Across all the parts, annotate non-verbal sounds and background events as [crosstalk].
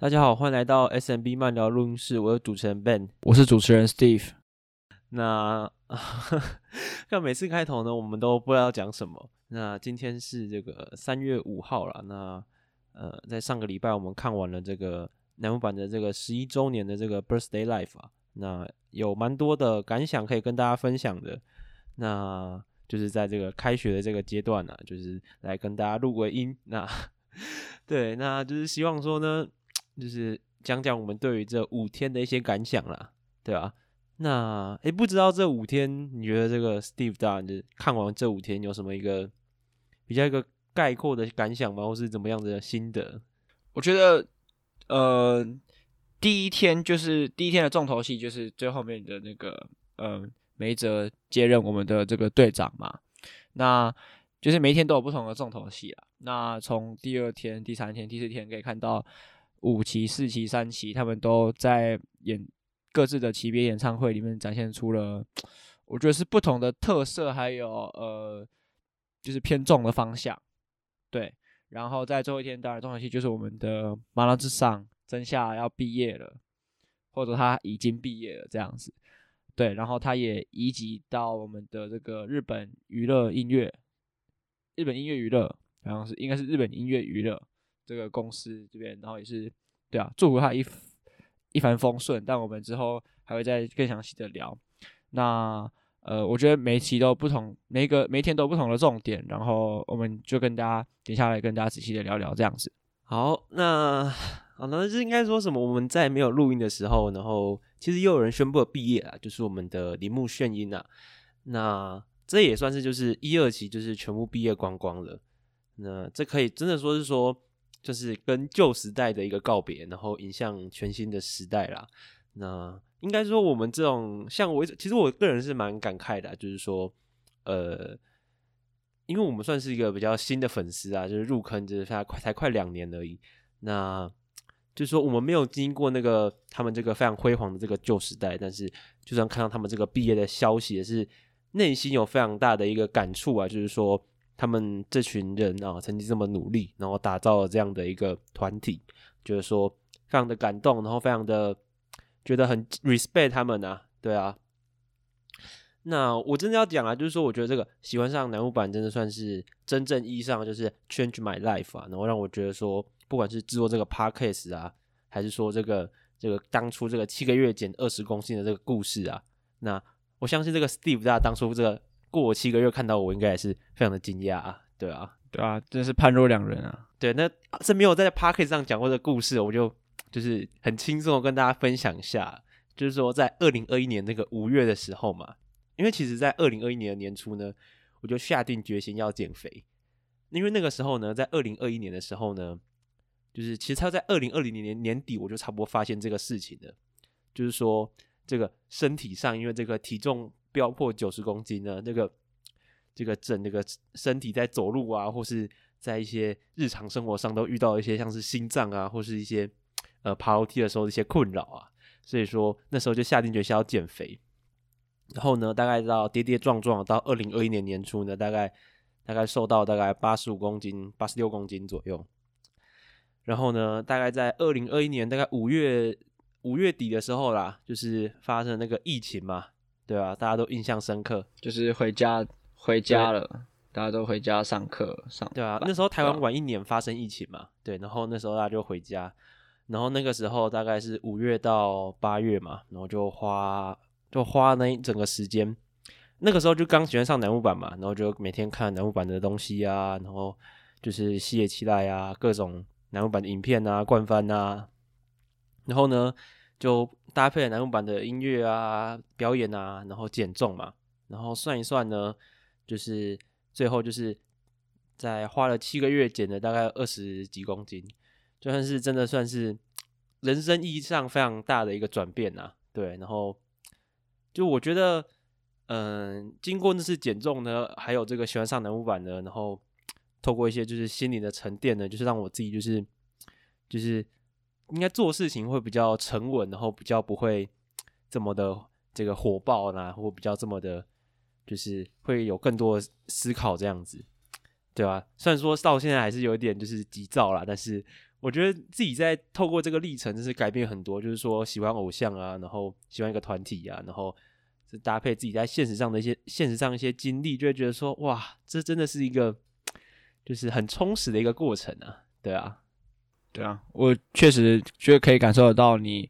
大家好，欢迎来到 SMB 慢聊录音室。我是主持人 Ben，我是主持人 Steve。那 [laughs] 看每次开头呢，我们都不知道要讲什么。那今天是这个三月五号了。那呃，在上个礼拜我们看完了这个南木版的这个十一周年的这个 Birthday Life 啊，那有蛮多的感想可以跟大家分享的。那就是在这个开学的这个阶段呢、啊，就是来跟大家录个音。那 [laughs] 对，那就是希望说呢。就是讲讲我们对于这五天的一些感想啦，对吧？那诶，不知道这五天你觉得这个 Steve 大人看完这五天有什么一个比较一个概括的感想吗？或是怎么样的心得？我觉得，呃，第一天就是第一天的重头戏，就是最后面的那个呃，梅泽接任我们的这个队长嘛。那就是每一天都有不同的重头戏啊。那从第二天、第三天、第四天可以看到。五期、四期、三期，他们都在演各自的级别演唱会里面展现出了，我觉得是不同的特色，还有呃，就是偏重的方向。对，然后在最后一天，当然重头戏就是我们的麻辣之上真夏要毕业了，或者他已经毕业了这样子。对，然后他也移籍到我们的这个日本娱乐音乐，日本音乐娱乐，好像是应该是日本音乐娱乐。这个公司这边，然后也是对啊，祝福他一一帆风顺。但我们之后还会再更详细的聊。那呃，我觉得每期都不同，每个每天都不同的重点，然后我们就跟大家接下来跟大家仔细的聊聊这样子。好，那好，那是应该说什么？我们在没有录音的时候，然后其实又有人宣布了毕业啊，就是我们的铃木炫音啊。那这也算是就是一二期就是全部毕业光光了。那这可以真的说是说。就是跟旧时代的一个告别，然后迎向全新的时代啦。那应该说，我们这种像我，其实我个人是蛮感慨的，就是说，呃，因为我们算是一个比较新的粉丝啊，就是入坑就是才快才快两年而已。那就是说，我们没有经过那个他们这个非常辉煌的这个旧时代，但是就算看到他们这个毕业的消息，也是内心有非常大的一个感触啊，就是说。他们这群人啊，曾经这么努力，然后打造了这样的一个团体，就是说非常的感动，然后非常的觉得很 respect 他们啊，对啊。那我真的要讲啊，就是说，我觉得这个喜欢上乃木坂真的算是真正意义上就是 change my life 啊，然后让我觉得说，不管是制作这个 podcast 啊，还是说这个这个当初这个七个月减二十公斤的这个故事啊，那我相信这个 Steve 大家当初这个。过我七个月看到我，应该也是非常的惊讶啊！对啊，对啊，真是判若两人啊！对，那是没有在 Podcast 上讲过的故事，我就就是很轻松的跟大家分享一下，就是说在二零二一年那个五月的时候嘛，因为其实在二零二一年的年初呢，我就下定决心要减肥，因为那个时候呢，在二零二一年的时候呢，就是其实他在二零二零年年底，我就差不多发现这个事情了，就是说这个身体上因为这个体重。飙破九十公斤呢？那个这个整那个身体在走路啊，或是在一些日常生活上都遇到一些像是心脏啊，或是一些呃爬楼梯的时候的一些困扰啊。所以说那时候就下定决心要减肥。然后呢，大概到跌跌撞撞到二零二一年年初呢，大概大概瘦到大概八十五公斤、八十六公斤左右。然后呢，大概在二零二一年大概五月五月底的时候啦，就是发生那个疫情嘛。对啊，大家都印象深刻，就是回家回家了，大家都回家上课上。对啊，那时候台湾晚一年发生疫情嘛，对，然后那时候大家就回家，然后那个时候大概是五月到八月嘛，然后就花就花那一整个时间，那个时候就刚喜欢上南木板嘛，然后就每天看南木板的东西啊，然后就是西野七濑啊，各种南木板的影片啊、冠番啊，然后呢。就搭配了乃木坂的音乐啊、表演啊，然后减重嘛，然后算一算呢，就是最后就是在花了七个月减了大概二十几公斤，就算是真的算是人生意义上非常大的一个转变呐。对，然后就我觉得，嗯、经过那次减重呢，还有这个喜欢上南木坂呢，然后透过一些就是心理的沉淀呢，就是让我自己就是就是。应该做事情会比较沉稳，然后比较不会这么的这个火爆啦，或比较这么的，就是会有更多思考这样子，对吧？虽然说到现在还是有一点就是急躁啦，但是我觉得自己在透过这个历程，就是改变很多。就是说，喜欢偶像啊，然后喜欢一个团体啊，然后是搭配自己在现实上的一些现实上一些经历，就会觉得说，哇，这真的是一个就是很充实的一个过程啊。对啊，对啊，我确实觉得可以感受得到你，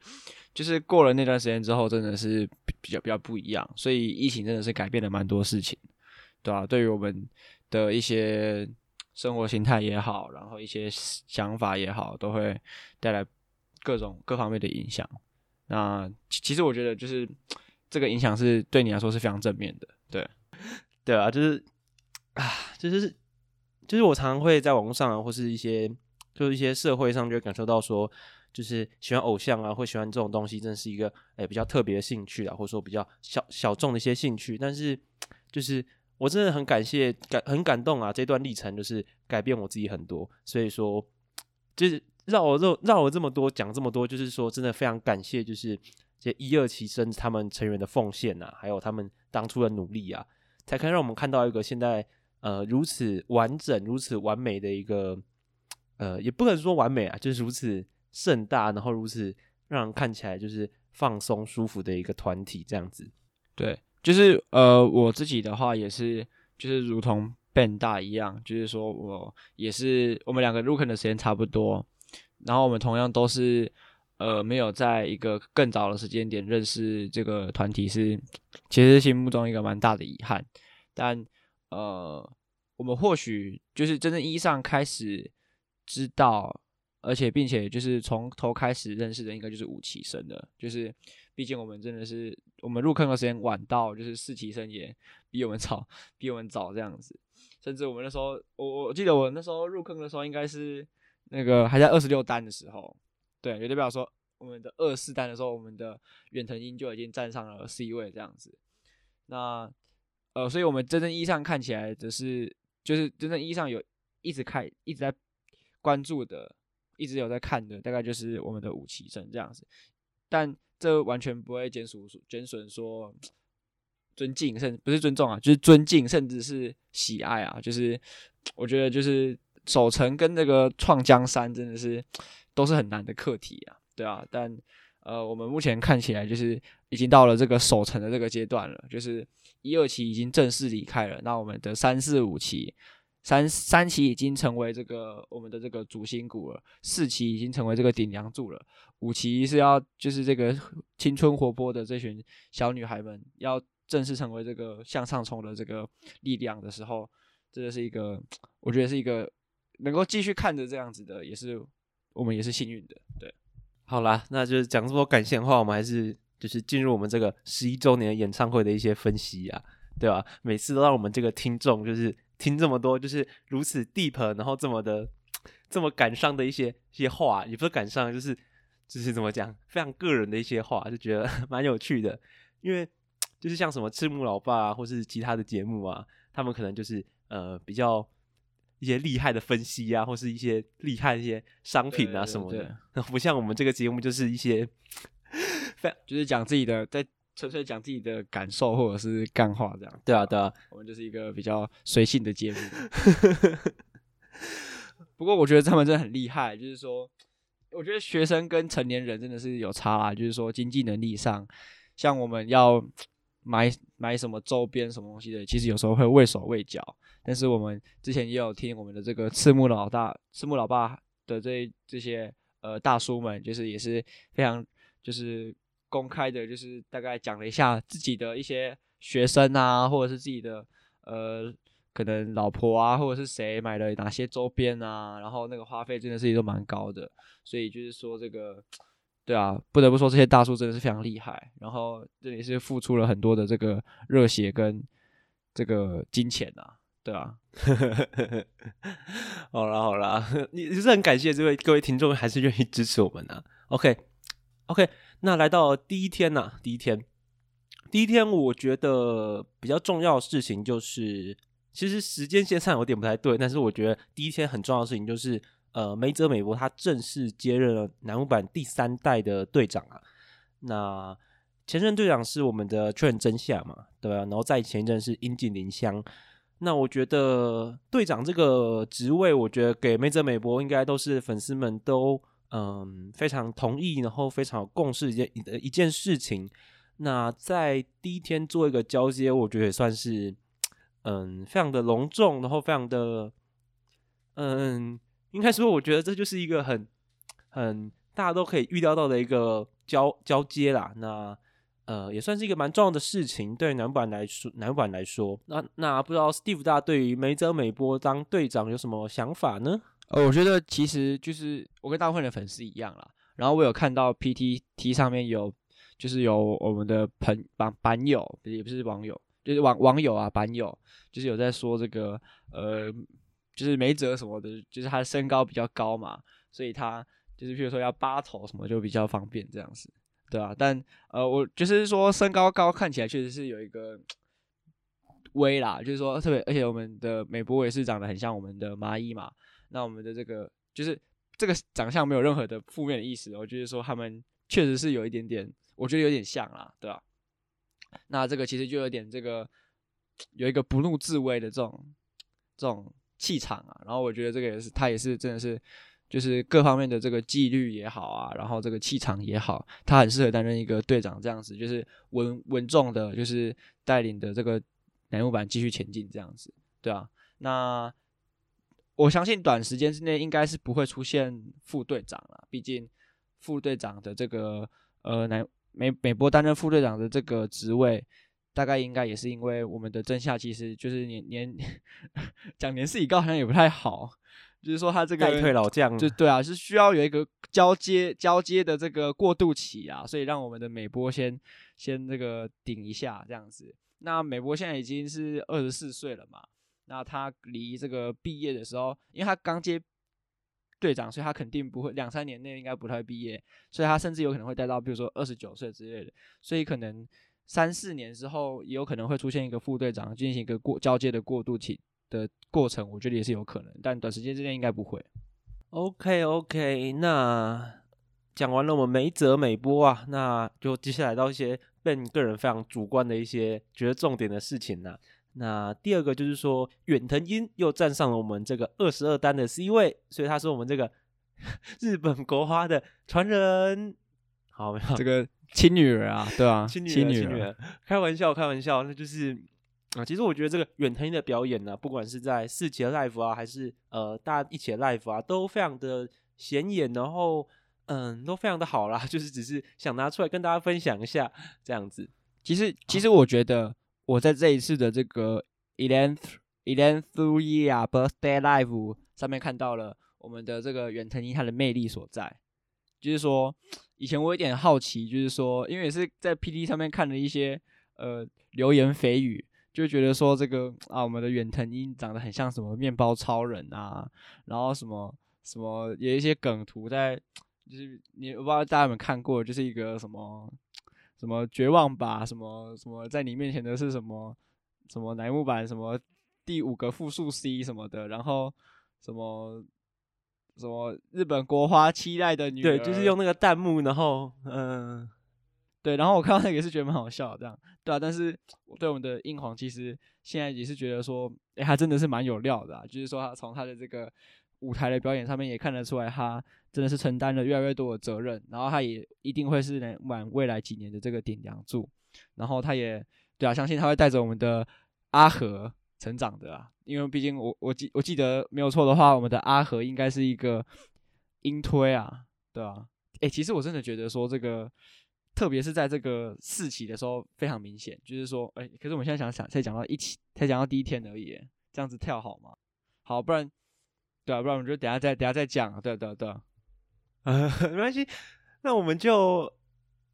就是过了那段时间之后，真的是比较比较不一样。所以疫情真的是改变了蛮多事情，对啊，对于我们的一些。生活形态也好，然后一些想法也好，都会带来各种各方面的影响。那其实我觉得，就是这个影响是对你来说是非常正面的。对，对啊，就是啊，就是就是我常常会在网络上，或是一些就是一些社会上，就会感受到说，就是喜欢偶像啊，或喜欢这种东西，真的是一个诶、欸、比较特别的兴趣啊，或者说比较小小众的一些兴趣，但是就是。我真的很感谢，感很感动啊！这段历程就是改变我自己很多，所以说就是绕我绕绕了这么多，讲这么多，就是说真的非常感谢，就是这一二期生他们成员的奉献啊，还有他们当初的努力啊，才可以让我们看到一个现在呃如此完整、如此完美的一个呃，也不可能说完美啊，就是如此盛大，然后如此让人看起来就是放松舒服的一个团体这样子，对。就是呃，我自己的话也是，就是如同 Ben 大一样，就是说我也是，我们两个入坑的时间差不多，然后我们同样都是呃，没有在一个更早的时间点认识这个团体是，是其实心目中一个蛮大的遗憾。但呃，我们或许就是真正意义上开始知道，而且并且就是从头开始认识的，应该就是五期生的，就是。毕竟我们真的是，我们入坑的时间晚到，就是四期生也比我们早，比我们早这样子。甚至我们那时候，我我记得我那时候入坑的时候，应该是那个还在二十六单的时候，对，也代表说我们的二四单的时候，我们的远藤樱就已经站上了 C 位这样子。那呃，所以我们真正意义上看起来的是，就是真正意义上有一直开、一直在关注的、一直有在看的，大概就是我们的五期生这样子，但。这完全不会减损减损说尊敬，甚不是尊重啊，就是尊敬，甚至是喜爱啊。就是我觉得，就是守城跟这个创江山真的是都是很难的课题啊，对啊。但呃，我们目前看起来就是已经到了这个守城的这个阶段了，就是一二期已经正式离开了，那我们的三四五期。三三期已经成为这个我们的这个主心骨了，四期已经成为这个顶梁柱了，五期是要就是这个 [laughs] 青春活泼的这群小女孩们要正式成为这个向上冲的这个力量的时候，这个是一个我觉得是一个能够继续看着这样子的，也是我们也是幸运的。对，好啦，那就是讲这么多感谢的话，我们还是就是进入我们这个十一周年演唱会的一些分析啊，对吧？每次都让我们这个听众就是。听这么多就是如此 deep，然后这么的这么感伤的一些一些话，也不是感伤，就是就是怎么讲，非常个人的一些话，就觉得 [laughs] 蛮有趣的。因为就是像什么赤木老爸啊，或是其他的节目啊，他们可能就是呃比较一些厉害的分析啊，或是一些厉害的一些商品啊什么的，对对对，[laughs] 不像我们这个节目就是一些 [laughs] 非常就是讲自己的在。纯粹讲自己的感受或者是干话这样，对啊对啊，我们就是一个比较随性的节目。[laughs] 不过我觉得他们真的很厉害，就是说，我觉得学生跟成年人真的是有差啦，就是说经济能力上，像我们要买买什么周边什么东西的，其实有时候会畏手畏脚。但是我们之前也有听我们的这个赤木老大、赤木老爸的这这些呃大叔们，就是也是非常就是。公开的，就是大概讲了一下自己的一些学生啊，或者是自己的呃，可能老婆啊，或者是谁买了哪些周边啊，然后那个花费真的是也都蛮高的，所以就是说这个，对啊，不得不说这些大叔真的是非常厉害，然后这里是付出了很多的这个热血跟这个金钱啊，对啊，[laughs] 好啦好啦，[laughs] 你是很感谢这位各位听众还是愿意支持我们的，啊，OK OK。那来到第一天呐、啊，第一天，第一天，我觉得比较重要的事情就是，其实时间线上有点不太对，但是我觉得第一天很重要的事情就是，呃，梅泽美波他正式接任了南木坂第三代的队长啊。那前任队长是我们的确认真夏嘛，对吧、啊？然后在前一阵是樱井林香。那我觉得队长这个职位，我觉得给梅泽美波应该都是粉丝们都嗯非常同意，然后非常有共识一件一一件事情。那在第一天做一个交接，我觉得也算是嗯非常的隆重，然后非常的嗯应该说，我觉得这就是一个很很大家都可以预料到的一个交交接啦。那呃，也算是一个蛮重要的事情，对南版来说，南版来说，那那不知道 Steve 大对于梅泽美波当队长有什么想法呢？呃，我觉得其实就是我跟大部分的粉丝一样啦，然后我有看到 PTT 上面有，就是有我们的朋版版友，也不是网友，就是网网友啊，版友，就是有在说这个，呃，就是梅泽什么的，就是他身高比较高嘛，所以他就是譬如说要八头什么就比较方便这样子。对啊，但呃，我就是说身高高看起来确实是有一个威啦，就是说特别，而且我们的美博也是长得很像我们的麻衣嘛。那我们的这个就是这个长相没有任何的负面的意思，我就是说他们确实是有一点点，我觉得有点像啦，对吧？那这个其实就有点这个有一个不怒自威的这种这种气场啊，然后我觉得这个也是他也是真的是。就是各方面的这个纪律也好啊，然后这个气场也好，他很适合担任一个队长这样子，就是稳稳重的，就是带领的这个乃木板继续前进这样子，对啊。那我相信短时间之内应该是不会出现副队长了，毕竟副队长的这个呃南美美波担任副队长的这个职位，大概应该也是因为我们的真夏其实就是年年 [laughs] 讲年事已高好像也不太好。就是说，他这个代退老将，就对啊，是需要有一个交接交接的这个过渡期啊，所以让我们的美波先先这个顶一下这样子。那美波现在已经是二十四岁了嘛，那他离这个毕业的时候，因为他刚接队长，所以他肯定不会两三年内应该不太会毕业，所以他甚至有可能会待到比如说二十九岁之类的，所以可能三四年之后也有可能会出现一个副队长进行一个过交接的过渡期。的过程，我觉得也是有可能，但短时间之内应该不会。OK OK，那讲完了我们梅泽美波啊，那就接下来到一些 Ben 个人非常主观的一些觉得重点的事情了。那第二个就是说，远藤樱又站上了我们这个二十二单的 C 位，所以他是我们这个 [laughs] 日本国花的传人。好，没有这个亲女儿啊，对啊，亲女儿，亲女儿，开玩笑，开玩笑，那就是。啊，其实我觉得这个远藤樱的表演呢，不管是在四期的 live 啊，还是呃大家一起的 live 啊，都非常的显眼，然后嗯，都非常的好啦。[laughs] 就是只是想拿出来跟大家分享一下这样子。其实，其实我觉得我在这一次的这个 eleventh eleventh year birthday live 上面看到了我们的这个远藤樱他的魅力所在。就是说，以前我有点好奇，就是说，因为也是在 PT 上面看了一些呃流言蜚语。就觉得说这个啊，我们的远藤英长得很像什么面包超人啊，然后什么什么有一些梗图在，就是你我不知道大家有没有看过，就是一个什么什么绝望吧，什么什么在你面前的是什么什么乃木坂什么第五个复数 C 什么的，然后什么什么日本国花期待的女，对，就是用那个弹幕，然后嗯。对，然后我看到那个也是觉得蛮好笑的，这样对啊。但是我对我们的硬皇其实现在也是觉得说，哎，他真的是蛮有料的啊。就是说，他从他的这个舞台的表演上面也看得出来，他真的是承担了越来越多的责任。然后他也一定会是乃木坂未来几年的这个顶梁柱。然后他也对啊，相信他会带着我们的阿和成长的啊。因为毕竟我我记我记得没有错的话，我们的阿和应该是一个樱推啊，对啊。哎，其实我真的觉得说这个。特别是在这个四期的时候，非常明显，就是说，哎、可是我们现在想想，才讲到一期，才讲到第一天而已，这样子跳好吗？好，不然，对啊，不然我们就等下再等下再讲啊，对啊对啊对啊，呃，[laughs] 没关系，那我们就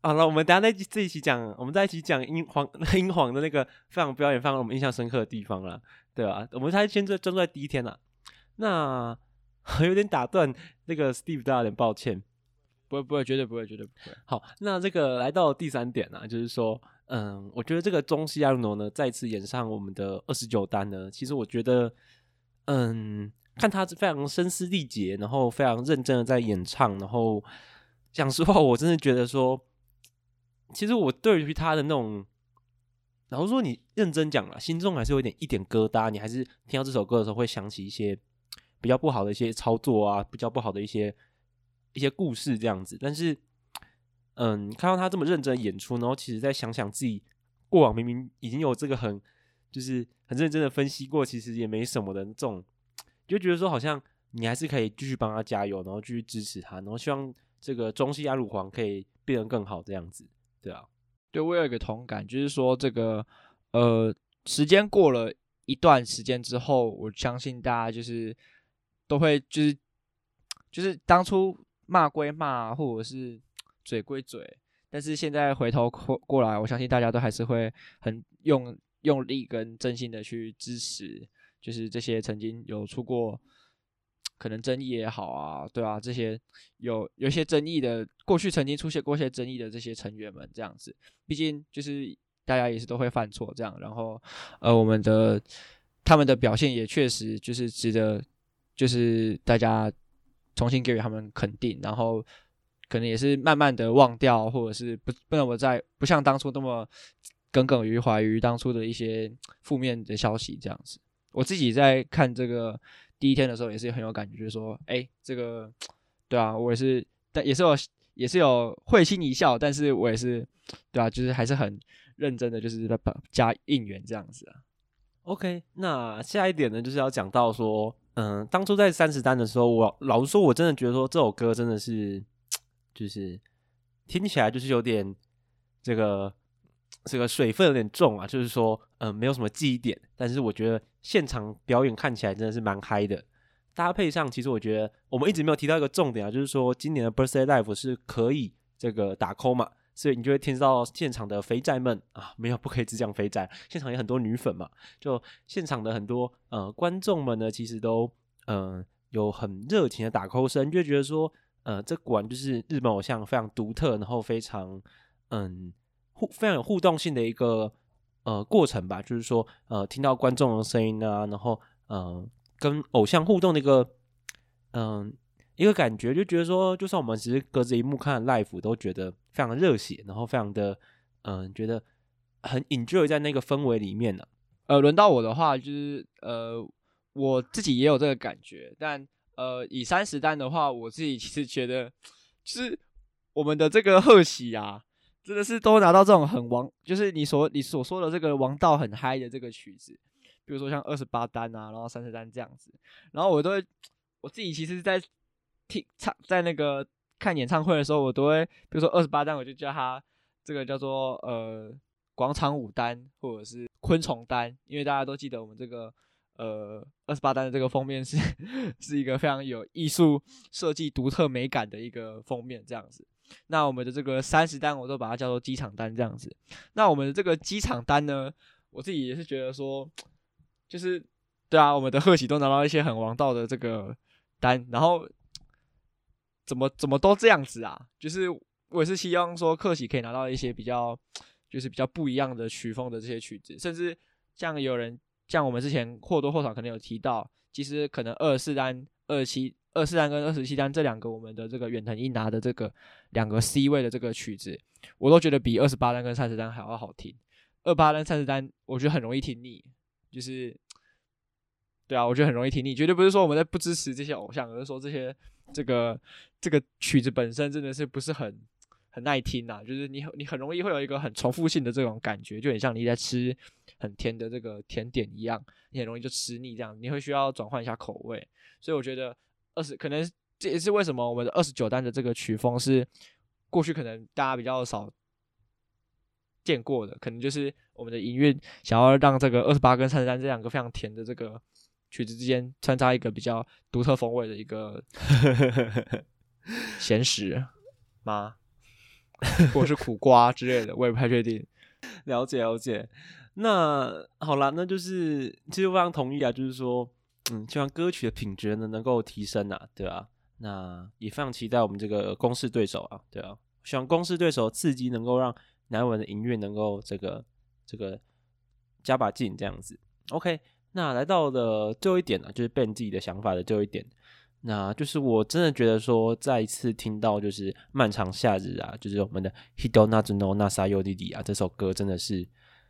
好了，我们等下再这一起讲，我们再一起讲英皇 [laughs] 英皇的那个非常表演，非常我们印象深刻的地方了，对啊，我们才先专专注在第一天了，那 [laughs] 有点打断那个 Steve，大家有点抱歉。不会，不会，绝对不会，绝对不会。好，那这个来到第三点啊，就是说，嗯，我觉得这个中西亚鲁诺呢再次演上我们的二十九单呢，其实我觉得，嗯，看他非常声嘶力竭，然后非常认真的在演唱，然后讲实话，我真的觉得说，其实我对于他的那种然后说你认真讲了，心中还是有一点一点疙瘩，你还是听到这首歌的时候会想起一些比较不好的一些操作啊，比较不好的一些一些故事这样子。但是，嗯，看到他这么认真演出，然后其实再想想自己过往明明已经有这个很就是很认真的分析过，其实也没什么的这种，就觉得说好像你还是可以继续帮他加油，然后继续支持他，然后希望这个中西亚鲁黄可以变得更好这样子，对啊。对，我有一个同感，就是说这个，呃，时间过了一段时间之后，我相信大家就是都会，就是就是当初骂归骂，或者是嘴归嘴，但是现在回头过过来，我相信大家都还是会很用用力跟真心的去支持，就是这些曾经有出过。可能争议也好啊，对啊，这些有有些争议的，过去曾经出现过一些争议的这些成员们，这样子，毕竟就是大家也是都会犯错这样，然后呃，我们的他们的表现也确实就是值得，就是大家重新给予他们肯定，然后可能也是慢慢的忘掉，或者是不不那么在不像当初那么耿耿于怀于当初的一些负面的消息这样子。我自己在看这个。第一天的时候也是很有感觉，就是说，哎，这个，对啊，我也是，但也是有，也是有会心一笑，但是我也是，对啊，就是还是很认真的，就是在加应援这样子啊。OK，那下一点呢，就是要讲到说，嗯，当初在三十单的时候，我老实说，我真的觉得说这首歌真的是，就是听起来就是有点这个。这个水分有点重啊，就是说，嗯，没有什么记忆点，但是我觉得现场表演看起来真的是蛮嗨的。搭配上，其实我觉得我们一直没有提到一个重点啊，就是说今年的 Birthday Live 是可以这个打 call 嘛，所以你就会听到现场的肥宅们啊，没有不可以只讲肥宅，现场有很多女粉嘛，就现场的很多呃观众们呢，其实都嗯、有很热情的打 call 声，就会觉得说，呃，这果然就是日本偶像非常独特，然后非常嗯。互非常有互动性的一个呃过程吧，就是说呃听到观众的声音啊，然后呃跟偶像互动的一个嗯、一个感觉，就觉得说就算我们只是隔着萤幕看 live，都觉得非常的热血，然后非常的嗯、觉得很 enjoy 在那个氛围里面呢、呃，轮到我的话，就是呃我自己也有这个感觉，但呃以三十单的话，我自己其实觉得就是我们的这个贺喜啊。真的是都拿到这种很王，就是你所你所说的这个王道很嗨的这个曲子，比如说像二十八单啊，然后三十单这样子，然后我都会我自己其实，在听唱在那个看演唱会的时候，我都会，比如说二十八单，我就叫他这个叫做呃广场舞单或者是昆虫单，因为大家都记得我们这个呃二十八单的这个封面是 [laughs] 是一个非常有艺术设计、独特美感的一个封面这样子。那我们的这个三十单，我都把它叫做机场单这样子。那我们的这个机场单呢，我自己也是觉得说，就是对啊，我们的贺喜都拿到一些很王道的这个单，然后怎么怎么都这样子啊？就是我也是希望说，贺喜可以拿到一些比较，就是比较不一样的曲风的这些曲子，甚至像有人像我们之前或多或少可能有提到，其实可能二十四单、二十七。二四单跟二十七单这两个，我们的这个远藤一拿的这个两个 C 位的这个曲子，我都觉得比二十八单跟三十单还要好听。二八单、三十单，我觉得很容易听腻，就是，对啊，我觉得很容易听腻。绝对不是说我们在不支持这些偶像，而是说这些这个这个曲子本身真的是不是很很耐听呐。就是你你很容易会有一个很重复性的这种感觉，就很像你在吃很甜的这个甜点一样，你很容易就吃腻这样，你会需要转换一下口味。所以我觉得。二十可能这也是为什么我们的二十九单的这个曲风是过去可能大家比较少见过的，可能就是我们的音乐想要让这个二十八跟三十单这两个非常甜的这个曲子之间穿插一个比较独特风味的一个 [laughs] 咸食吗？或者是苦瓜之类的，我也不太确定。了解了解。那好啦，那就是其实我非常同意啊，就是说。嗯，希望歌曲的品质呢能够提升啊，对啊，那也非常期待我们这个公式对手啊，对啊，希望公式对手刺激能够让南文的音乐能够这个这个加把劲这样子。OK，那来到了最后一点呢，就是 Ben 自己的想法的最后一点，那就是我真的觉得说，再一次听到就是漫长夏日啊，就是我们的 Hito Nazu no Nasa Yoriri 啊，这首歌真的是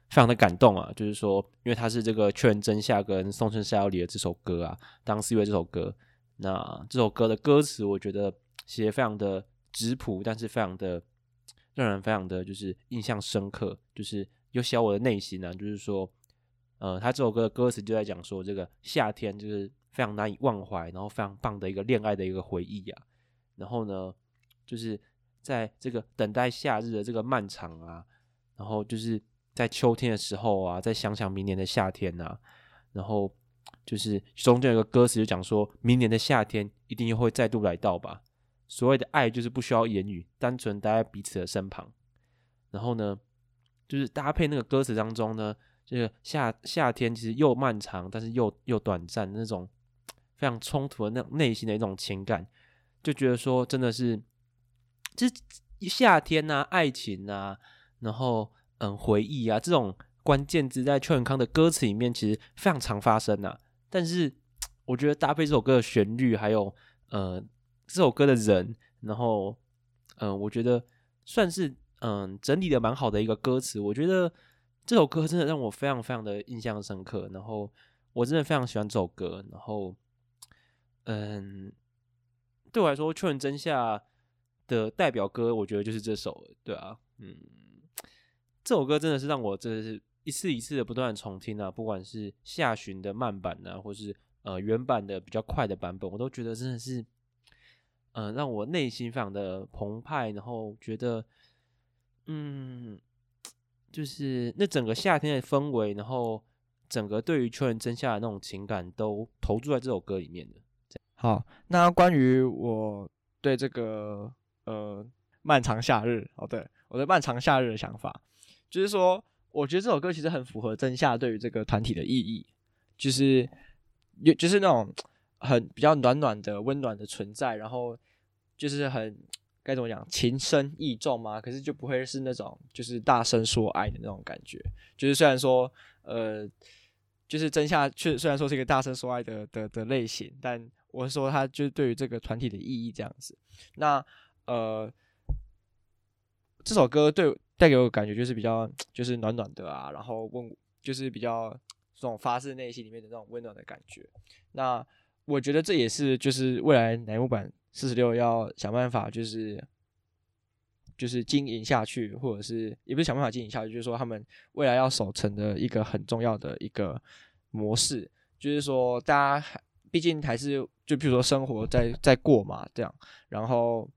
非常的感动啊，就是说，因为他是这个确认真夏跟松村沙友里的这首歌啊，当四月这首歌，那这首歌的歌词我觉得写得非常的质朴，但是非常的让人非常的就是印象深刻，就是又写我的内心呢、就是说，呃，他这首歌的歌词就在讲说，这个夏天就是非常难以忘怀，然后非常棒的一个恋爱的一个回忆、啊，然后呢，就是在这个等待夏日的这个漫长啊，然后就是。在秋天的时候啊，再想想明年的夏天呐、啊，然后就是中间有个歌词就讲说，明年的夏天一定又会再度来到吧。所谓的爱就是不需要言语，单纯待在彼此的身旁。然后呢，就是搭配那个歌词当中呢，这个夏夏天其实又漫长，但是又又短暂，那种非常冲突的那种内心的一种情感，就觉得说真的是，这夏天啊，爱情啊，然后。嗯，回忆啊，这种关键字在邱永康的歌词里面其实非常常发生啊。但是我觉得搭配这首歌的旋律，还有呃这首歌的人，然后嗯、我觉得算是嗯、整理的蛮好的一个歌词。我觉得这首歌真的让我非常非常的印象深刻。然后我真的非常喜欢这首歌。然后嗯，对我来说，确认真夏的代表歌，我觉得就是这首，对啊，嗯。这首歌真的是让我真的是一次一次的不断重听啊，不管是下旬的慢版啊，或是呃原版的比较快的版本，我都觉得真的是，呃，让我内心非常的澎湃，然后觉得，嗯，就是那整个夏天的氛围，然后整个对于秋元真夏的那种情感，都投注在这首歌里面的。好，那关于我对这个呃漫长夏日，哦，对，我对漫长夏日的想法。就是说，我觉得这首歌其实很符合真夏对于这个团体的意义，就是有就是那种很比较暖暖的、温暖的存在，然后就是很该怎么讲，情深意重嘛。可是就不会是那种就是大声说爱的那种感觉。就是虽然说，呃，就是真夏确虽然说是一个大声说爱的的的类型，但我是说他就是对于这个团体的意义这样子。那呃，这首歌对。带给我感觉就是比较就是暖暖的啊，然后温就是比较这种发自内心里面的那种温暖的感觉。那我觉得这也是就是未来乃木坂四十六要想办法就是就是经营下去，或者是也不是想办法经营下去，就是说他们未来要守成的一个很重要的一个模式，就是说大家毕竟还是就比如说生活在在过嘛这样，然后。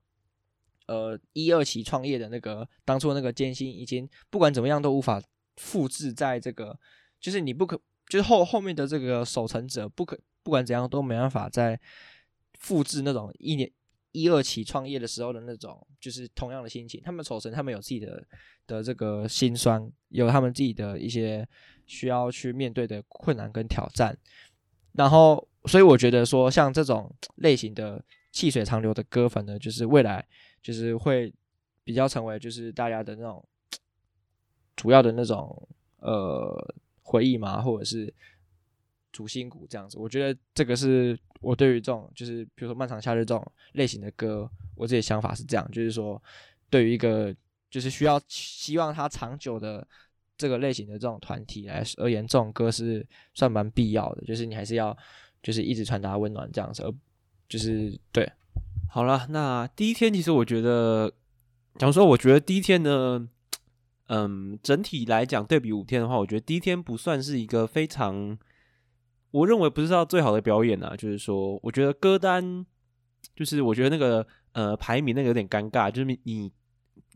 呃，一二期创业的那个当初那个艰辛，已经不管怎么样都无法复制在这个，就是你不可，就是后后面的这个守成者不可，不管怎样都没办法再复制那种一年一二期创业的时候的那种，就是同样的心情。他们守成，他们有自己的的这个心酸，有他们自己的一些需要去面对的困难跟挑战。然后，所以我觉得说，像这种类型的细水长流的歌粉呢，就是未来。就是会比较成为就是大家的那种主要的那种呃回忆嘛，或者是主心骨这样子。我觉得这个是我对于这种就是比如说漫长夏日这种类型的歌，我自己的想法是这样，就是说对于一个就是需要希望它长久的这个类型的这种团体来而言，这种歌是算蛮必要的。就是你还是要就是一直传达温暖这样子，而就是对。好了，那第一天其实我觉得，假如说我觉得第一天呢，嗯，整体来讲对比五天的话，我觉得第一天不算是一个非常，我认为不是到最好的表演啊。就是说，我觉得歌单，就是我觉得那个呃排名那个有点尴尬，就是你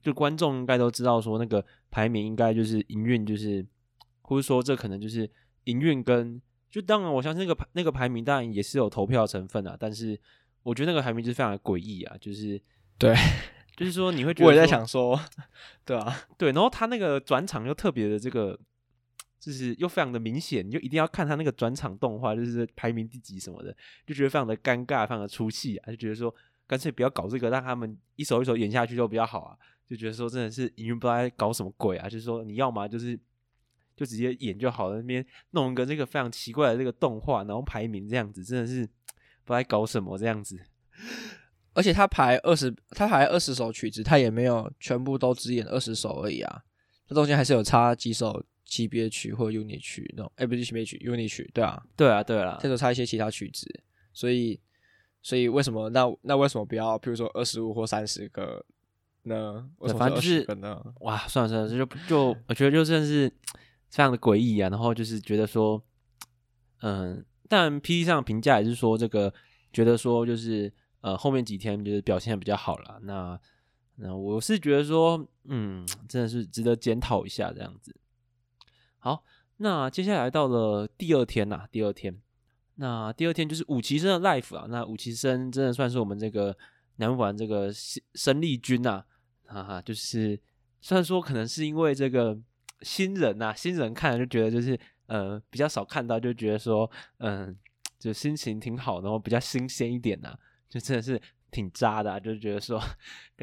就观众应该都知道说那个排名应该就是营运，就是或者说这可能就是营运跟就当然我相信那个排那个排名当然也是有投票成分啊，但是。我觉得那个排名就是非常的诡异啊，就是对，就是说你会觉得，我也在想说，对啊，对，然后他那个转场又特别的这个，就是又非常的明显，你就一定要看他那个转场动画，就是排名第几什么的，就觉得非常的尴尬，非常的出戏啊，就觉得说干脆不要搞这个，让他们一首一首演下去就比较好啊，就觉得说真的是营运不知道在搞什么鬼啊，就是说你要么就是就直接演就好了，那边弄一个这个非常奇怪的这个动画，然后排名这样子，真的是。不知道搞什么这样子，[laughs] 而且他排二十，他排二十首曲子，他也没有全部都只演二十首而已啊，这中间还是有插几首级别曲或 unit 曲那种，哎，不是级别曲，unit 曲，对啊，对啊，对啊，这就插一些其他曲子，所以，所以为什么那那为什么不要，比如说二十五或三十个呢？反正就是哇，算了算了，这就就我觉得就算是非常的诡异啊。然后就是觉得说，嗯，但 PTT 上评价也是说这个，觉得说就是呃后面几天就是表现的比较好了。那那我是觉得说，嗯，真的是值得检讨一下这样子。好，那接下来到了第二天呐、第二天，那第二天就是五期生的 life 啊，那五期生真的算是我们这个南部版这个生力军呐、哈哈，就是虽然说可能是因为这个新人呐、新人看了就觉得就是呃比较少看到，就觉得说嗯、就心情挺好，然后比较新鲜一点呐、就真的是挺渣的、啊，就觉得说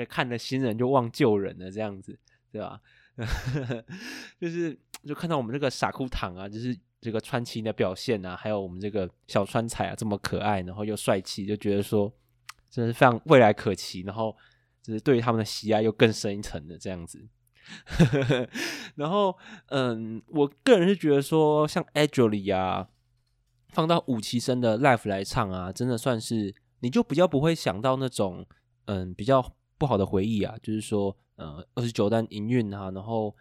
看了新人就忘旧人了这样子，对吧？[laughs] 就是。就看到我们这个傻哭堂啊，就是这个川崎的表现啊，还有我们这个小川彩啊，这么可爱，然后又帅气，就觉得说真是非常未来可期，然后就是对于他们的喜爱又更深一层的这样子。[laughs] 然后，嗯，我个人是觉得说，像 Actually 啊，放到五期生的 Live 来唱啊，真的算是你就比较不会想到那种嗯比较不好的回忆啊，就是说，呃，二十九单营运啊，然后。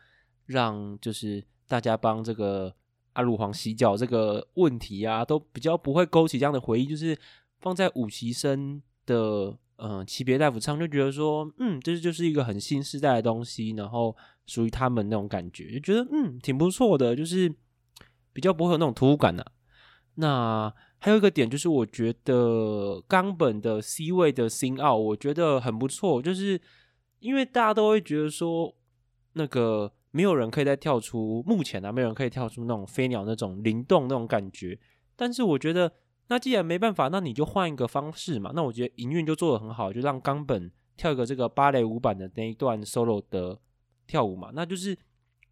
让就是大家帮这个阿鲁黄洗脚这个问题啊，都比较不会勾起这样的回忆。就是放在五期生的嗯期别大夫唱，就觉得说嗯，这就是一个很新时代的东西，然后属于他们那种感觉，就觉得嗯挺不错的，就是比较不会有那种突兀感的、那还有一个点就是，我觉得冈本的 C 位的新奥我觉得很不错，就是因为大家都会觉得说那个。没有人可以再跳出目前啊，没有人可以跳出那种飞鸟那种灵动那种感觉。但是我觉得，那既然没办法，那你就换一个方式嘛。那我觉得营运就做得很好，就让冈本跳一个这个芭蕾舞版的那一段 solo 的跳舞嘛。那就是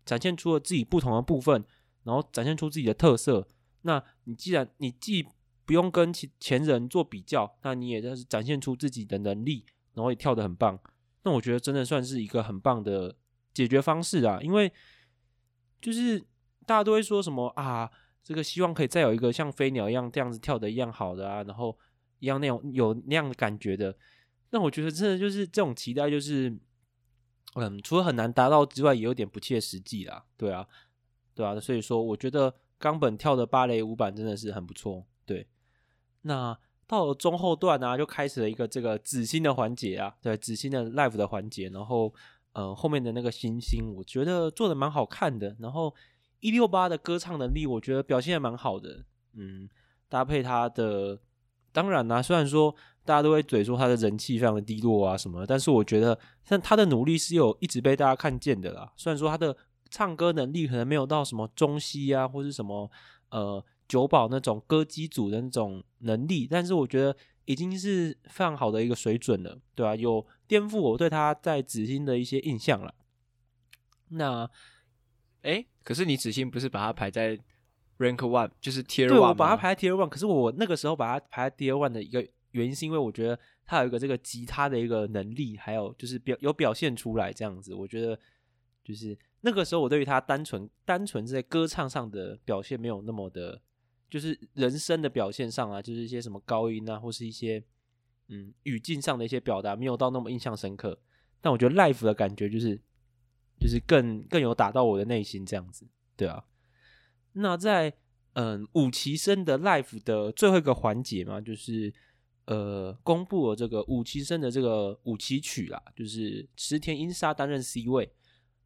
展现出了自己不同的部分，然后展现出自己的特色。那你既然你既不用跟其前人做比较，那你也就是展现出自己的能力，然后也跳得很棒。那我觉得真的算是一个很棒的。解决方式啊，因为就是大家都会说什么啊，这个希望可以再有一个像飞鸟一样这样子跳的一样好的啊，然后一样那种有那样的感觉的。那我觉得真的就是这种期待，就是嗯，除了很难达到之外，也有点不切实际啦。对啊，对啊，所以说我觉得冈本跳的芭蕾舞版真的是很不错。对，那到了中后段啊，就开始了一个这个紫星的环节啊，对，紫星的 live 的环节，然后。呃，后面的那个星星，我觉得做的蛮好看的。然后一六八的歌唱能力，我觉得表现的蛮好的。嗯，搭配他的，当然啦、虽然说大家都会嘴说他的人气非常的低落啊什么，但是我觉得像他的努力是有一直被大家看见的啦。虽然说他的唱歌能力可能没有到什么中西啊，或是什么呃久保那种歌姬组的那种能力，但是我觉得。已经是非常好的一个水准了，对吧、啊？有颠覆我对他在紫星的一些印象了。那，哎、欸，可是你紫星不是把它排在 rank one，就是 tier one？对，我把它排在 tier one。可是我那个时候把它排在 tier one 的一个原因，是因为我觉得他有一个这个吉他的一个能力，还有就是表有表现出来这样子。我觉得就是那个时候我对于他单纯单纯在歌唱上的表现没有那么的。就是人声的表现上啊，就是一些什么高音啊，或是一些嗯语境上的一些表达，没有到那么印象深刻。但我觉得 life 的感觉就是，就是更更有打到我的内心这样子，对啊。那在嗯五期生的 life 的最后一个环节嘛，就是呃公布了这个五期生的这个五期曲啦，就是池田英沙担任 C 位。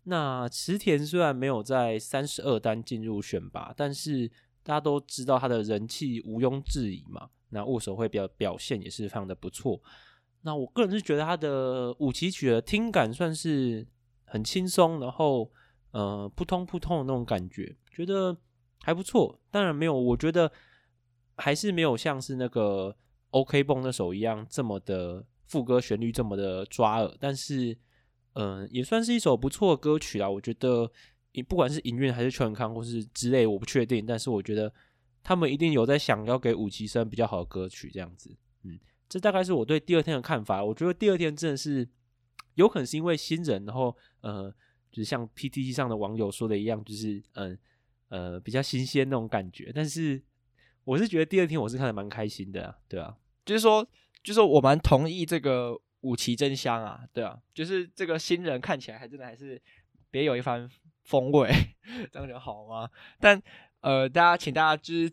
那池田虽然没有在三十二单进入选拔，但是。大家都知道他的人气毋庸置疑嘛，那握手会表表现也是非常的不错。那我个人是觉得他的五期曲的听感算是很轻松，然后呃扑通扑通的那种感觉，觉得还不错。当然没有，我觉得还是没有像是那个 OK 绷那首一样这么的副歌旋律这么的抓耳，但是嗯、也算是一首不错的歌曲啦，我觉得。不管是营运还是全康或是之类，我不确定，但是我觉得他们一定有在想要给五期生比较好的歌曲这样子。嗯，这大概是我对第二天的看法。我觉得第二天真的是有可能是因为新人，然后呃就像 PTT 上的网友说的一样，就是嗯呃比较新鲜那种感觉。但是我是觉得第二天我是看的蛮开心的啊，对啊，就是说就是说我蛮同意这个五期真香啊，对啊，就是这个新人看起来还真的还是别有一番风味，[laughs] 这样就好吗？但呃，大家请大家就是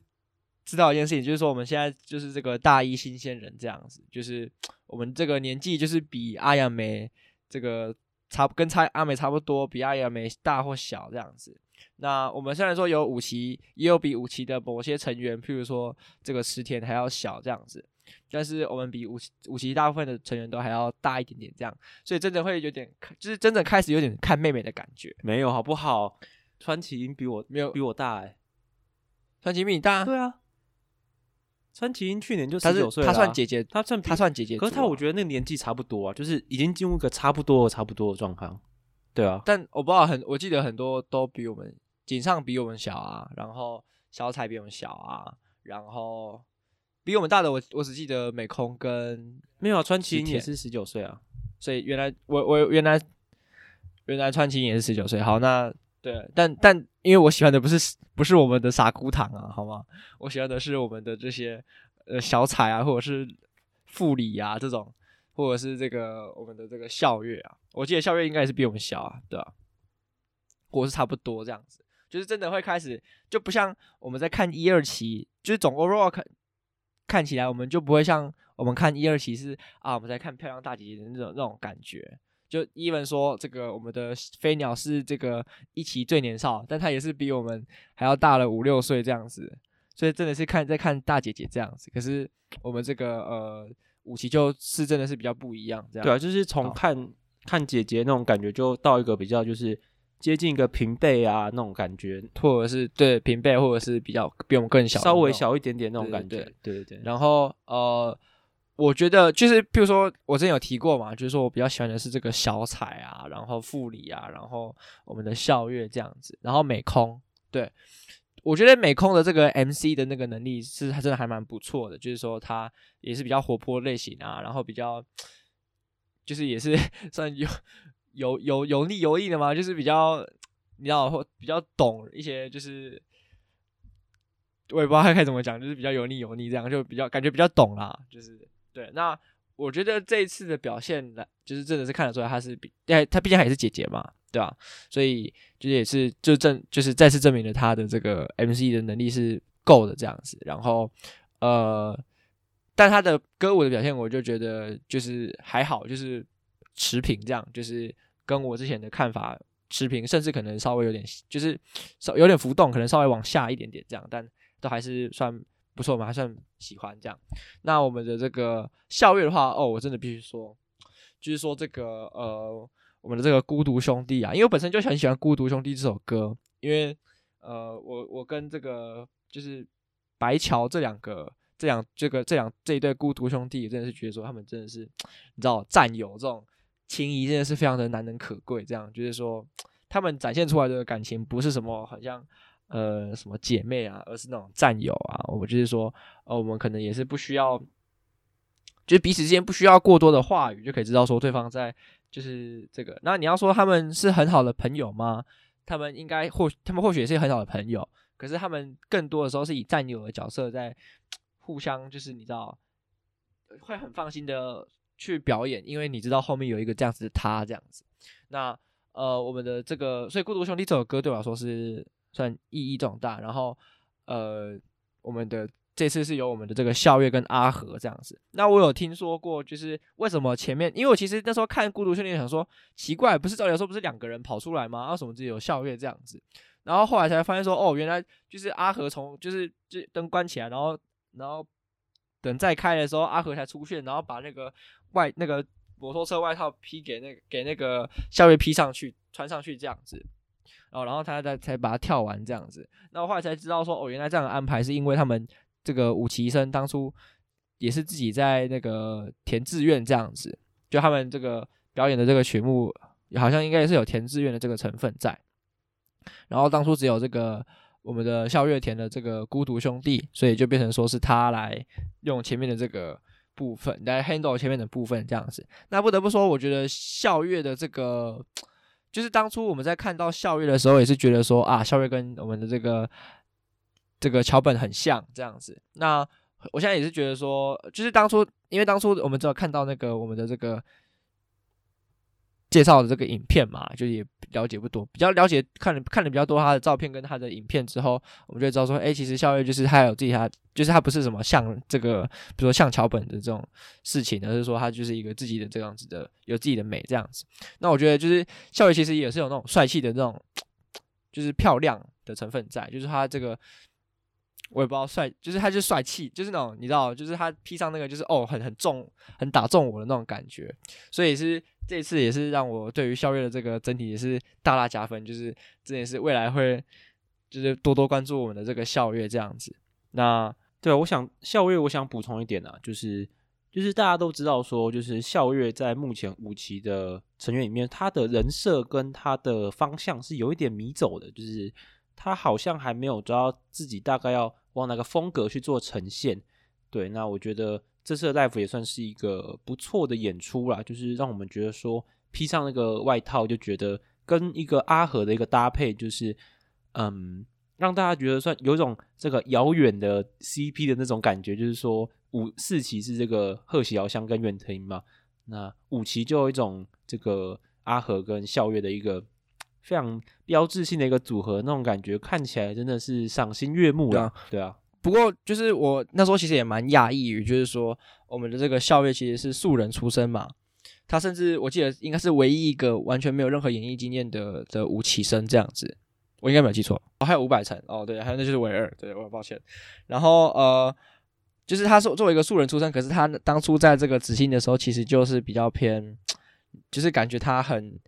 知道一件事情，就是说我们现在就是这个大一新鲜人这样子，就是我们这个年纪就是比阿阳梅这个。差跟差阿美差不多，比阿亚美大或小这样子。那我们虽然说有五期，也有比五期的某些成员，譬如说这个石田还要小这样子，但是我们比五期五期大部分的成员都还要大一点点这样，所以真的会有点，就是真的开始有点看妹妹的感觉。没有好不好？川崎英比我没有比我大哎、欸，川崎比你大？对啊。川崎英去年就十九岁，他算姐姐，他算他算姐姐，可是他我觉得那个年纪差不多啊，就是已经进入一个差不多差不多的状况，对啊。但我不知道很，我记得很多都比我们井上比我们小啊，然后小彩比我们小啊，然后比我们大的我我只记得美空跟没有啊，川崎英也是十九岁啊，所以原来我我原来原来川崎英也是十九岁，好那。对，但但因为我喜欢的不是不是我们的傻姑堂啊，好吗？我喜欢的是我们的这些呃小彩啊，或者是副理啊这种，或者是这个我们的这个校月啊。我记得校月应该也是比我们小啊，对吧、啊？或是差不多这样子，就是真的会开始就不像我们在看一二期，就是总 overall 看看起来我们就不会像我们看一二期是啊我们在看漂亮大姐姐的那种那种感觉。就 even 说这个我们的飞鸟是这个一期最年少，但他也是比我们还要大了五六岁这样子，所以真的是看在看大姐姐这样子。可是我们这个呃五期就是真的是比较不一样，这样对啊，就是从看看姐姐那种感觉，就到一个比较就是接近一个平辈啊那种感觉，或者是对平辈，或者是比较比我们更小，稍微小一点点那种感觉，对对对。然后呃。我觉得就是，比如说我之前有提过嘛，就是说我比较喜欢的是这个小彩啊，然后副理啊，然后我们的校月这样子，然后美空，对，我觉得美空的这个 MC 的那个能力是还真的还蛮不错的，就是说他也是比较活泼类型啊，然后比较就是也是 [laughs] 算有有有油腻油腻的嘛，就是比较你知道比较懂一些，就是我也不知道该怎么讲，就是比较油腻油腻这样，就比较感觉比较懂啦，就是。对，那我觉得这一次的表现来，就是真的是看得出来，他是比，哎，他毕竟还是姐姐嘛，对吧？所以就是也是就证，就是再次证明了他的这个 MC 的能力是够的这样子。然后，呃，但他的歌舞的表现，我就觉得就是还好，就是持平这样，就是跟我之前的看法持平，甚至可能稍微有点，就是稍有点浮动，可能稍微往下一点点这样，但都还是算。不错，我们还算喜欢这样。那我们的这个校乐的话，哦，我真的必须说，就是说这个呃，我们的这个孤独兄弟啊，因为我本身就很喜欢《孤独兄弟》这首歌，因为呃，我我跟这个就是白桥这两个这两这个这两这一对孤独兄弟，真的是觉得说他们真的是你知道战友这种情谊真的是非常的难能可贵。这样就是说他们展现出来的感情不是什么好像。呃，什么姐妹啊，而是那种战友啊。我就是说，呃，我们可能也是不需要，就是彼此之间不需要过多的话语，就可以知道说对方在就是这个。那你要说他们是很好的朋友吗？他们应该或他们或许也是很好的朋友，可是他们更多的时候是以战友的角色在互相，就是你知道，会很放心的去表演，因为你知道后面有一个这样子的他这样子。那呃，我们的这个，所以《孤独兄弟》这首歌对我来说是。算意义重大，然后，呃，我们的这次是由我们的这个校月跟阿和这样子。那我有听说过，就是为什么前面，因为我其实那时候看《孤独训练》想说奇怪，不是照理来说不是两个人跑出来吗？为什么只有校月这样子？然后后来才发现说，哦，原来就是阿和从就是就灯关起来，然后然后等再开的时候，阿和才出现，然后把那个外那个摩托车外套披给那给那个校月披上去，穿上去这样子。哦，然后他才才把它跳完这样子，那我后来才知道说，哦，原来这样的安排是因为他们这个五期生当初也是自己在那个填志愿这样子，就他们这个表演的这个曲目好像应该也是有填志愿的这个成分在，然后当初只有这个我们的校月填的这个孤独兄弟，所以就变成说是他来用前面的这个部分来 handle 前面的部分这样子，那不得不说，我觉得校月的这个。就是当初我们在看到校月的时候，也是觉得说啊，校月跟我们的这个这个桥本很像这样子。那我现在也是觉得说，就是当初因为当初我们只有看到那个我们的这个。介绍的这个影片嘛，就也了解不多，比较了解看了看了比较多他的照片跟他的影片之后，我们就知道说，哎、其实校月就是他有自己他，就是他不是什么像这个，比如说像桥本的这种事情，而是说他就是一个自己的这样子的，有自己的美这样子。那我觉得就是校月其实也是有那种帅气的那种，就是漂亮的成分在，就是他这个。我也不知道帅，就是他就帅气，就是那种你知道，就是他披上那个就是哦，很很重，很打中我的那种感觉，所以是这次也是让我对于校月的这个整体也是大大加分，就是这也是未来会就是多多关注我们的这个校月这样子。那对，我想校月，我想补充一点啊，就是就是大家都知道说，就是校月在目前五期的成员里面，他的人设跟他的方向是有一点迷走的，就是他好像还没有找到自己大概要。往哪个风格去做呈现？对，那我觉得这次的 live 也算是一个不错的演出啦，就是让我们觉得说披上那个外套，就觉得跟一个阿和的一个搭配，就是嗯，让大家觉得算有一种这个遥远的 CP 的那种感觉，就是说五四期是这个贺喜遥香跟远藤嘛，那五期就有一种这个阿和跟笑月的一个。非常标志性的一个组合，那种感觉看起来真的是赏心悦目了。对啊，不过就是我那时候其实也蛮讶异于，就是说我们的这个校月其实是素人出身嘛，他甚至我记得应该是唯一一个完全没有任何演艺经验的的吴启生这样子，我应该没有记错哦，还有五百层哦，对，还有那就是唯二，对，我很抱歉。然后呃，就是他说作为一个素人出身，可是他当初在这个紫星的时候，其实就是比较偏，就是感觉他很。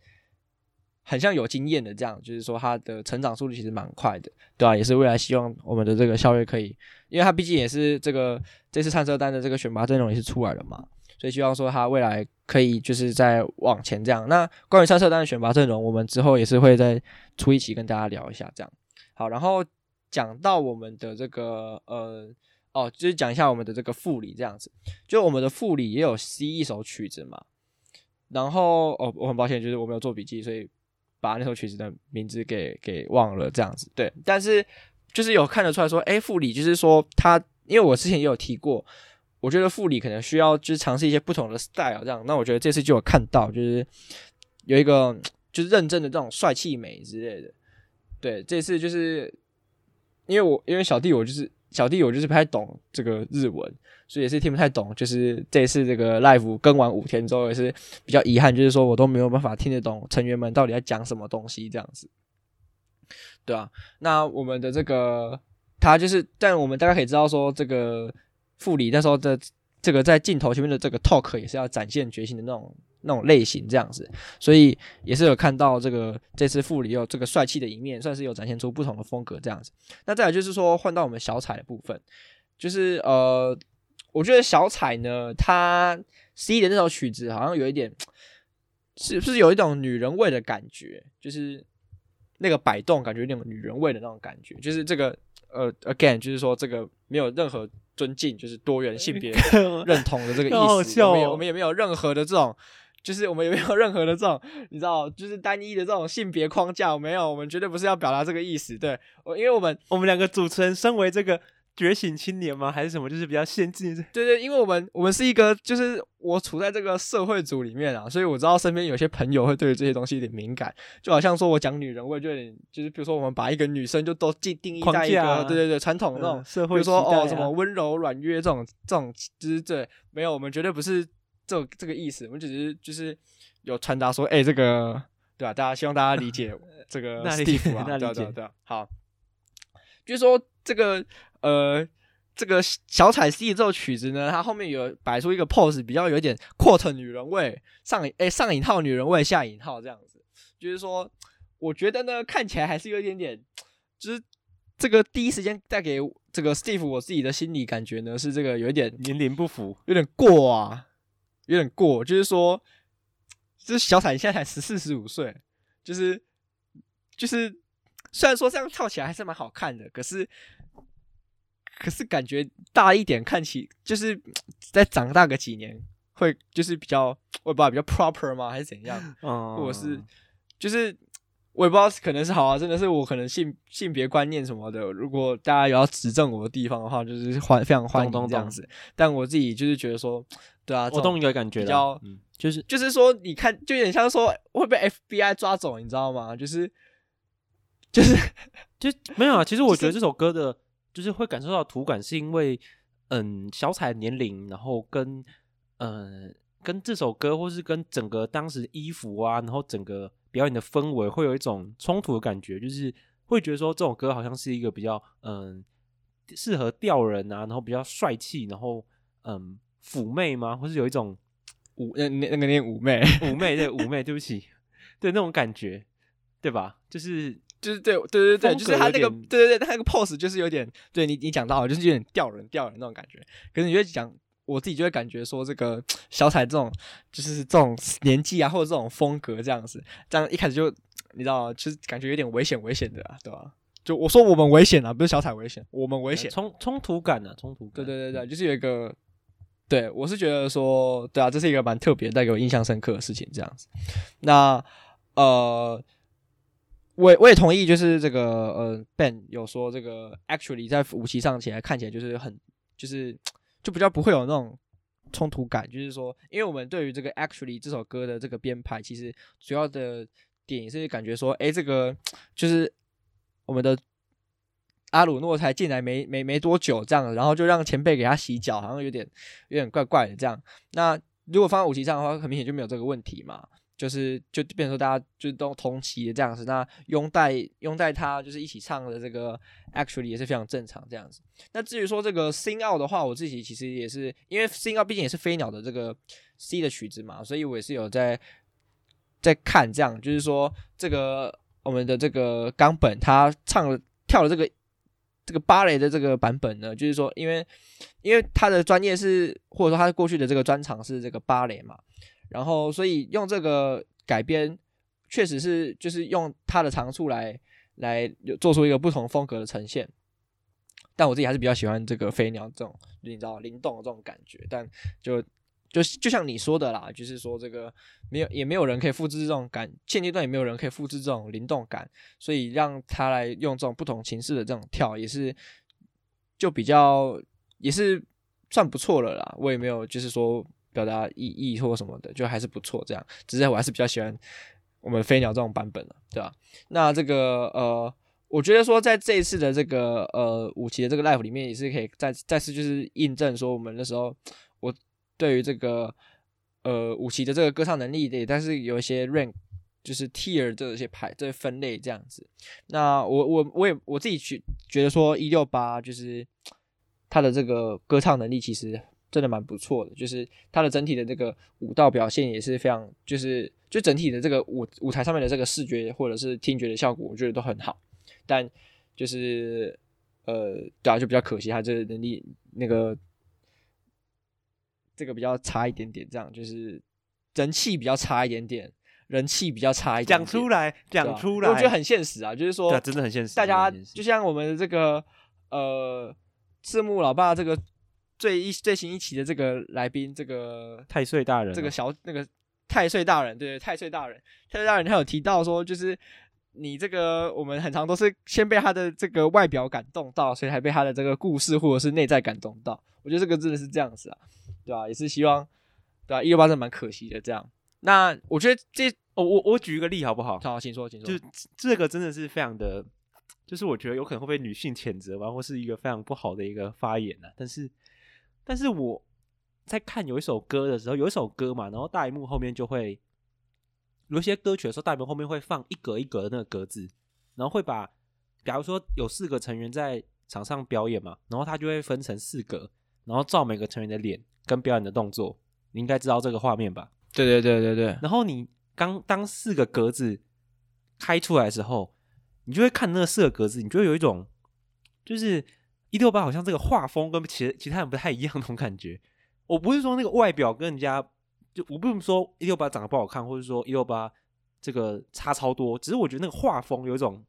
很像有经验的这样，就是说他的成长速度其实蛮快的，对啊，也是未来希望我们的这个校队可以，因为他毕竟也是这个这次探测单的这个选拔阵容也是出来了嘛，所以希望说他未来可以就是在往前这样。那关于唱歌单的选拔阵容，我们之后也是会再出一期跟大家聊一下这样。好，然后讲到我们的这个呃哦，就是讲一下我们的这个副理这样子，就我们的副理也有 C 一首曲子嘛，然后哦，我很抱歉，就是我没有做笔记，所以。把那首曲子的名字给给忘了，这样子对，但是就是有看得出来说，哎、副理就是说他，因为我之前也有提过，我觉得副理可能需要就是尝试一些不同的 style，这样，那我觉得这次就有看到，就是有一个就是认真的这种帅气美之类的，对，这次就是因为我因为小弟我就是。小弟我就是不太懂这个日文，所以也是听不太懂。就是这次这个 live 更完五天之后，也是比较遗憾，就是说我都没有办法听得懂成员们到底在讲什么东西这样子，对啊，那我们的这个他就是，但我们大概可以知道说，这个副理那时候的这个在镜头前面的这个 talk 也是要展现决心的那种。那种类型这样子，所以也是有看到这个这次副里有这个帅气的一面，算是有展现出不同的风格这样子。那再来就是说换到我们小彩的部分，就是呃，我觉得小彩呢，他 C 的那首曲子好像有一点，是不是有一种女人味的感觉？就是那个摆动感觉有点女人味的那种感觉。就是这个呃，again，就是说这个没有任何尊敬，就是多元性别 [laughs] 认同的这个意思。我们也我们也没有任何的这种。就是我们有没有 [laughs] 任何的这种，你知道，就是单一的这种性别框架？没有，我们绝对不是要表达这个意思。对，我因为我们我们两个主持人身为这个觉醒青年吗？还是什么？就是比较先进。对对，因为我们我们是一个，就是我处在这个社会组里面啊，所以我知道身边有些朋友会对于这些东西有点敏感。就好像说我讲女人味，就有点就是比如说我们把一个女生就都定定义在一个，啊、对对对，传统的那种、嗯、社会、啊，比如说哦什么温柔软约这种这种，就是对，没有，我们绝对不是。这这个意思，我们只是就是有传达说，哎、欸，这个对吧？大家希望大家理解 [laughs] 这个 Steve 啊，对对对，好，就是说这个呃，这个小彩 C 这首曲子呢，它后面有摆出一个 pose，比较有点 quote 女人味，上哎、欸、上引号女人味下引号这样子，就是说，我觉得呢，看起来还是有一点点，就是这个第一时间带给这个 Steve 我自己的心理感觉呢，是这个有一点年龄不符，有点过啊。有点过，就是说，就是小彩现在才十四十五岁，就是就是，虽然说这样跳起来还是蛮好看的，可是可是感觉大一点看起，就是再长大个几年，会就是比较我也不知道比较 proper 吗，还是怎样？或者是就是我也不知道可能是好啊，真的是我可能性性别观念什么的，如果大家有要指正我的地方的话，就是欢非常欢迎这样子。但我自己就是觉得说，对啊，我懂你的感觉，比较嗯，就是就是说，你看，就有点像说会被 FBI 抓走，你知道吗？就是就是 [laughs] 就没有啊。其实我觉得这首歌的，就是会感受到土感，是因为嗯，小彩年龄，然后跟嗯。跟这首歌，或是跟整个当时衣服啊，然后整个表演的氛围，会有一种冲突的感觉，就是会觉得说这首歌好像是一个比较嗯适合吊人啊，然后比较帅气，然后嗯妩媚吗？或是有一种妩那那那个念妩媚妩媚对 [laughs] 妩媚，对不起，对那种感觉，对吧？就是就是对对对对，就是他那个对对对，他那个 pose 就是有点对你你讲到就是有点吊人吊人那种感觉，可是你就讲。我自己就会感觉说，这个小彩这种就是这种年纪啊，或者这种风格这样子，这样一开始就你知道，就是感觉有点危险危险的啊，对吧？就我说我们危险啊，不是小彩危险，我们危险，冲冲突感啊，冲突感。对对对对，就是有一个，对我是觉得说，对啊，这是一个蛮特别、带给我印象深刻的事情，这样子。那呃，我我也同意，就是这个呃，Ben 有说这个 actually 在武器上起来看起来就是很就是。就比较不会有那种冲突感，就是说，因为我们对于这个 actually 这首歌的这个编排，其实主要的点是感觉说，诶，这个就是我们的阿鲁诺才进来没没没多久这样，然后就让前辈给他洗脚，好像有点有点怪怪的这样。那如果放在舞台上的话，很明显就没有这个问题嘛。就是就变成说大家就都同期的这样子，那拥戴拥戴他就是一起唱的这个 actually 也是非常正常这样子。那至于说这个 sing out 的话，我自己其实也是因为 sing out 毕竟也是飞鸟的这个 C 的曲子嘛，所以我也是有在在看这样，就是说这个我们的这个冈本他唱了跳了这个这个芭蕾的这个版本呢，就是说因为因为他的专业是或者说他过去的这个专长是这个芭蕾嘛。然后，所以用这个改编，确实是就是用他的长处来来做出一个不同风格的呈现。但我自己还是比较喜欢这个飞鸟这种，你知道灵动的这种感觉。但就就就像你说的啦，就是说这个没有也没有人可以复制这种感，现阶段也没有人可以复制这种灵动感，所以让他来用这种不同形式的这种跳，也是就比较也是算不错了啦。我也没有就是说。表达意义或什么的，就还是不错。这样，只是我还是比较喜欢我们飞鸟这种版本的，对吧？那这个呃，我觉得说在这一次的这个呃五期的这个 live 里面，也是可以再再次就是印证说，我们那时候对于这个呃五期的这个歌唱能力的，但是有一些 rank 就是 tier 这些排这些分类这样子。那我我我也我自己觉觉得说一六八就是他的这个歌唱能力其实。真的蛮不错的，就是他的整体的这个舞蹈表现也是非常，就是就整体的这个舞舞台上面的这个视觉或者是听觉的效果，我觉得都很好。但就是呃，对啊，就比较可惜，他这个能力那个这个比较差一点点，这样就是人气比较差一点点，人气比较差一点点。讲出来，讲出来，我觉得很现实啊，就是说，真的很现实。大家就像我们的这个呃赤木老爸这个。最一最新一期的这个来宾，这个太岁大人，这个小那个太岁大人，对对，太岁大人，太岁大人，他有提到说，就是你这个我们很常都是先被他的这个外表感动到，所以才被他的这个故事或者是内在感动到。我觉得这个真的是这样子啊，对吧、啊？也是希望，对吧、啊？一六八真的蛮可惜的这样。那我觉得这，我我我举一个例好不好？好，请说，请说。就这个真的是非常的，就是我觉得有可能会被女性谴责吧，或是一个非常不好的一个发言啊，但是。但是我在看有一首歌的时候，有一首歌嘛，然后大荧幕后面就会有一些歌曲的时候，大门后面会放一格一格的那个格子，然后会把，假如说有四个成员在场上表演嘛，然后他就会分成四格，然后照每个成员的脸跟表演的动作，你应该知道这个画面吧？对对对对对。然后你刚当四个格子开出来的时候，你就会看那四个格子，你就会有一种就是。一六八好像这个画风跟其其他人不太一样那种感觉。我不是说那个外表跟人家，就我不是说一六八长得不好看，或者说一六八这个差超多，只是我觉得那个画风有一种，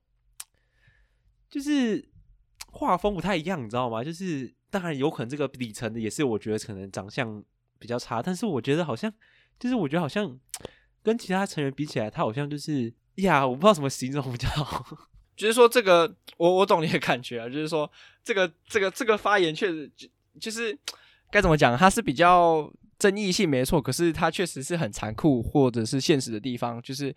就是 [tsk] 画风不太一样，你知道吗？就是当然有可能这个底层的也是我觉得可能长相比较差，但是我觉得好像就是我觉得好像 [tsk] 跟其他成员比起来，他好像就是呀，我不知道怎么形容比较好。[laughs] 就是说，这个我我懂你的感觉啊。就是说，这个这个这个发言确实就就是 [tsk] 该怎么讲，他是比较争议性没错，可是它确实是很残酷或者是现实的地方。就是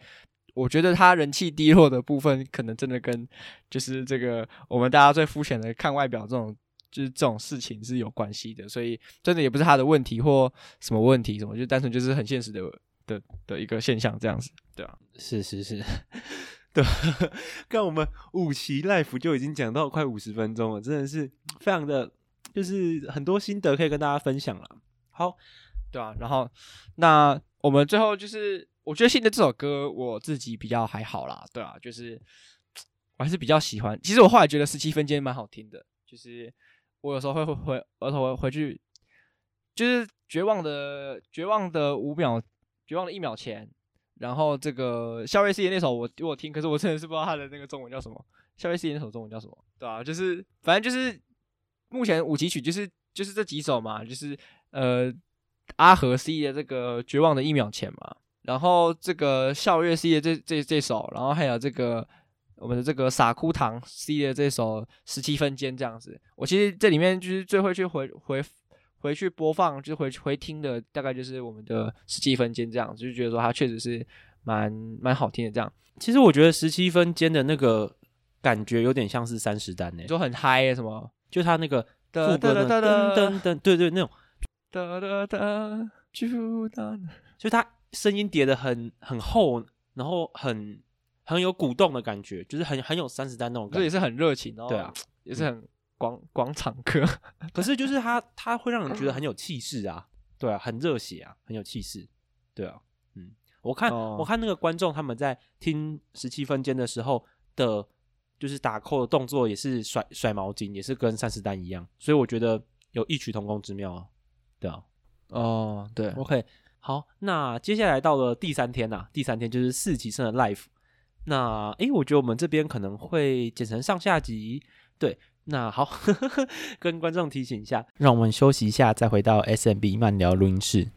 我觉得他人气低落的部分，可能真的跟就是这个我们大家最肤浅的看外表这种就是这种事情是有关系的。所以真的也不是他的问题或什么问题什么，就单纯就是很现实的的的一个现象这样子，对啊，是是是。[laughs] 对，看我们五期 live 就已经讲到快五十分钟了，真的是非常的，就是很多心得可以跟大家分享了。好，对啊，然后那我们最后就是，我觉得新的这首歌我自己比较还好啦，对啊，就是我还是比较喜欢。其实我后来觉得十七分间蛮好听的，就是我有时候会回回，有时候回去，就是绝望的绝望的五秒，绝望的一秒前。然后这个校园誓言那首我我听，可是我真的是不知道他的那个中文叫什么。校园誓言那首中文叫什么？对啊，就是反正就是目前五级曲就是就是这几首嘛，就是呃阿和 C 的这个绝望的一秒前嘛，然后这个笑月 C 的这这这首，然后还有这个我们的这个傻哭糖 C 的这首十七分间这样子。我其实这里面就是最会去回回。回去播放就回回听的大概就是我们的十七分间这样，就觉得说它确实是蛮蛮好听的这样。其实我觉得十七分间的那个感觉有点像是三十单呢，就很嗨什么，就他那个副歌的噔噔噔，对对那种哒哒哒，就他声音叠的很很厚，然后很很有鼓动的感觉，就是很很有三十单那种感觉，这也是很热情哦，对啊，也是很。广广场歌，可是就是他，他会让人觉得很有气势啊，对啊，很热血啊，很有气势，对啊，嗯，我看、哦、我看那个观众他们在听十七分间的时候的，就是打 call 的动作也是甩甩毛巾，也是跟三十单一样，所以我觉得有异曲同工之妙啊，对啊，哦，对，OK，好，那接下来到了第三天呐、啊，第三天就是四级生的 life 那诶，我觉得我们这边可能会剪成上下集，对。那好，呵呵呵，跟观众提醒一下，让我们休息一下，再回到 SMB 慢聊录音室。